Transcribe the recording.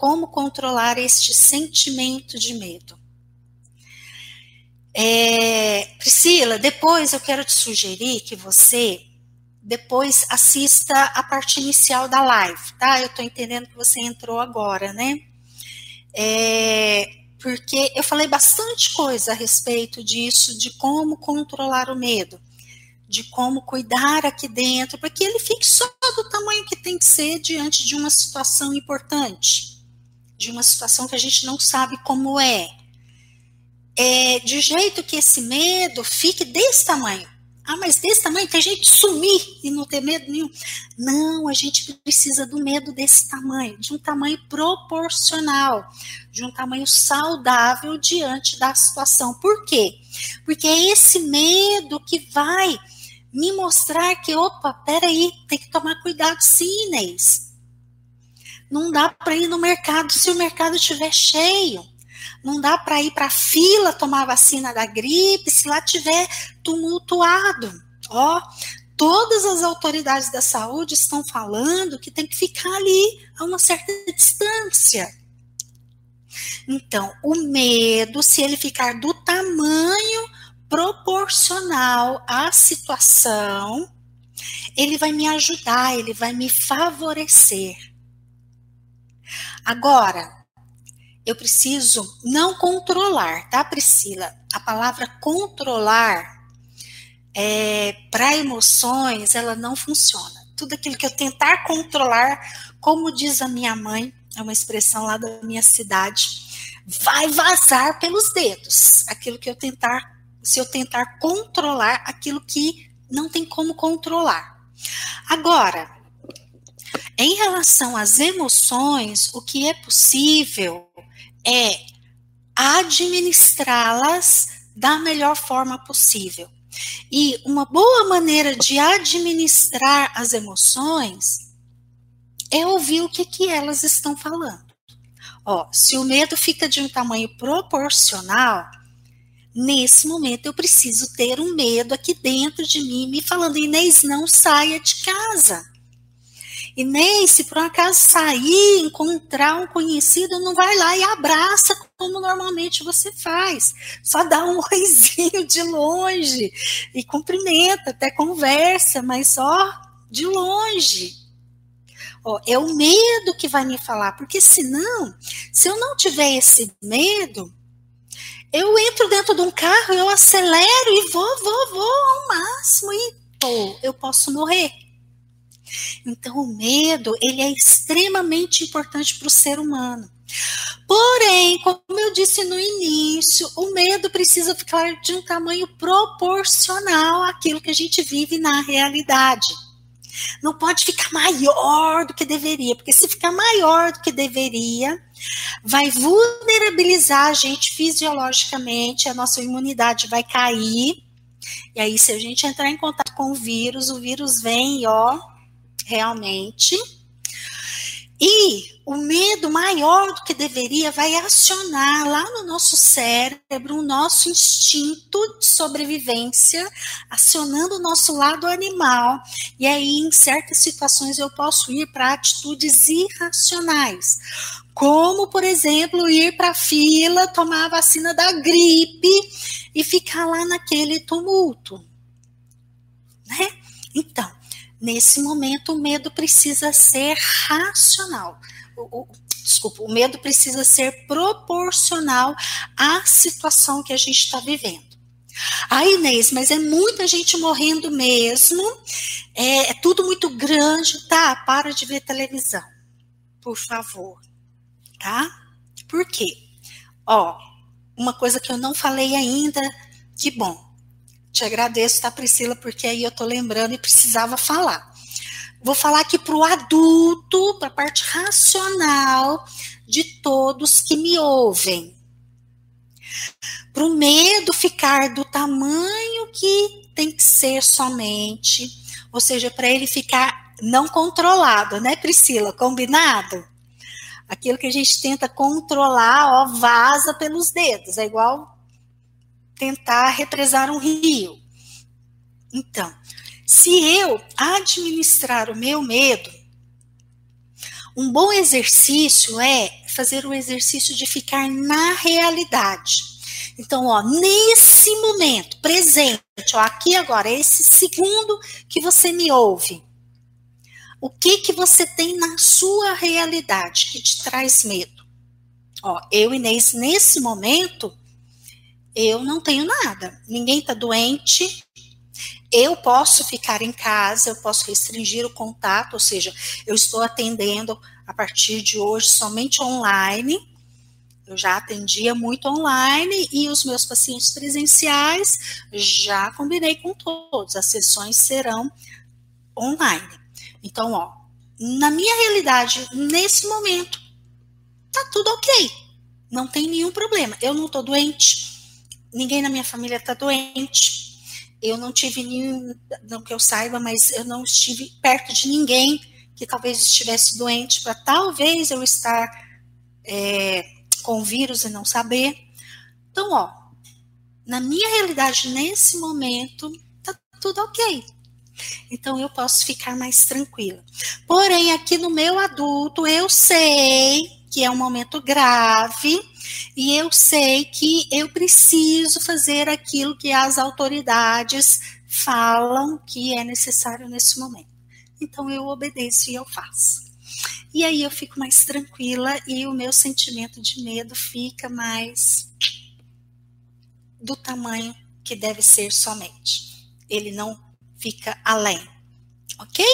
como controlar este sentimento de medo. É, Priscila, depois eu quero te sugerir que você depois assista a parte inicial da live, tá? Eu tô entendendo que você entrou agora, né? É, porque eu falei bastante coisa a respeito disso, de como controlar o medo, de como cuidar aqui dentro, para que ele fique só do tamanho que tem que ser diante de uma situação importante, de uma situação que a gente não sabe como é é, de jeito que esse medo fique desse tamanho. Ah, mas desse tamanho tem gente sumir e não ter medo nenhum. Não, a gente precisa do medo desse tamanho, de um tamanho proporcional, de um tamanho saudável diante da situação. Por quê? Porque é esse medo que vai me mostrar que, opa, peraí, tem que tomar cuidado sim, Inês. Não dá para ir no mercado se o mercado estiver cheio. Não dá para ir para a fila tomar vacina da gripe se lá tiver tumultuado. Ó, todas as autoridades da saúde estão falando que tem que ficar ali a uma certa distância. Então, o medo, se ele ficar do tamanho proporcional à situação, ele vai me ajudar, ele vai me favorecer. Agora, eu preciso não controlar, tá, Priscila? A palavra controlar é, para emoções, ela não funciona. Tudo aquilo que eu tentar controlar, como diz a minha mãe, é uma expressão lá da minha cidade, vai vazar pelos dedos. Aquilo que eu tentar, se eu tentar controlar aquilo que não tem como controlar. Agora, em relação às emoções, o que é possível é administrá-las da melhor forma possível. E uma boa maneira de administrar as emoções é ouvir o que, que elas estão falando. Ó, se o medo fica de um tamanho proporcional, nesse momento eu preciso ter um medo aqui dentro de mim me falando, Inês, não saia de casa. E nem se por um acaso sair, encontrar um conhecido, não vai lá e abraça como normalmente você faz. Só dá um oizinho de longe e cumprimenta, até conversa, mas só de longe. Ó, é o medo que vai me falar, porque senão, se eu não tiver esse medo, eu entro dentro de um carro, eu acelero e vou, vou, vou ao máximo e pô, eu posso morrer. Então, o medo, ele é extremamente importante para o ser humano. Porém, como eu disse no início, o medo precisa ficar de um tamanho proporcional àquilo que a gente vive na realidade. Não pode ficar maior do que deveria, porque se ficar maior do que deveria, vai vulnerabilizar a gente fisiologicamente, a nossa imunidade vai cair. E aí, se a gente entrar em contato com o vírus, o vírus vem, ó, realmente. E o medo maior do que deveria vai acionar lá no nosso cérebro o nosso instinto de sobrevivência, acionando o nosso lado animal. E aí, em certas situações, eu posso ir para atitudes irracionais, como, por exemplo, ir para a fila, tomar a vacina da gripe e ficar lá naquele tumulto. Né? Então, Nesse momento, o medo precisa ser racional. O, o, desculpa, o medo precisa ser proporcional à situação que a gente está vivendo. Ah, Inês, mas é muita gente morrendo mesmo, é, é tudo muito grande, tá? Para de ver televisão, por favor, tá? Por quê? Ó, uma coisa que eu não falei ainda, que bom, te agradeço, tá, Priscila, porque aí eu tô lembrando e precisava falar. Vou falar aqui para o adulto, para a parte racional de todos que me ouvem. Para o medo ficar do tamanho que tem que ser somente, ou seja, para ele ficar não controlado, né, Priscila? Combinado? Aquilo que a gente tenta controlar, ó, vaza pelos dedos. É igual tentar represar um rio. Então, se eu administrar o meu medo, um bom exercício é fazer o exercício de ficar na realidade. Então, ó, nesse momento presente, ó, aqui agora, esse segundo que você me ouve, o que que você tem na sua realidade que te traz medo? Ó, eu, Inês, nesse momento, eu não tenho nada. Ninguém está doente. Eu posso ficar em casa, eu posso restringir o contato, ou seja, eu estou atendendo a partir de hoje somente online. Eu já atendia muito online e os meus pacientes presenciais já combinei com todos. As sessões serão online. Então, ó, na minha realidade, nesse momento, tá tudo ok. Não tem nenhum problema. Eu não tô doente, ninguém na minha família tá doente. Eu não tive nenhum, não que eu saiba, mas eu não estive perto de ninguém que talvez estivesse doente para talvez eu estar é, com vírus e não saber. Então, ó, na minha realidade nesse momento, tá tudo ok. Então eu posso ficar mais tranquila. Porém, aqui no meu adulto, eu sei que é um momento grave e eu sei que eu preciso fazer aquilo que as autoridades falam que é necessário nesse momento. Então eu obedeço e eu faço. E aí eu fico mais tranquila e o meu sentimento de medo fica mais do tamanho que deve ser somente. Ele não fica além. Ok?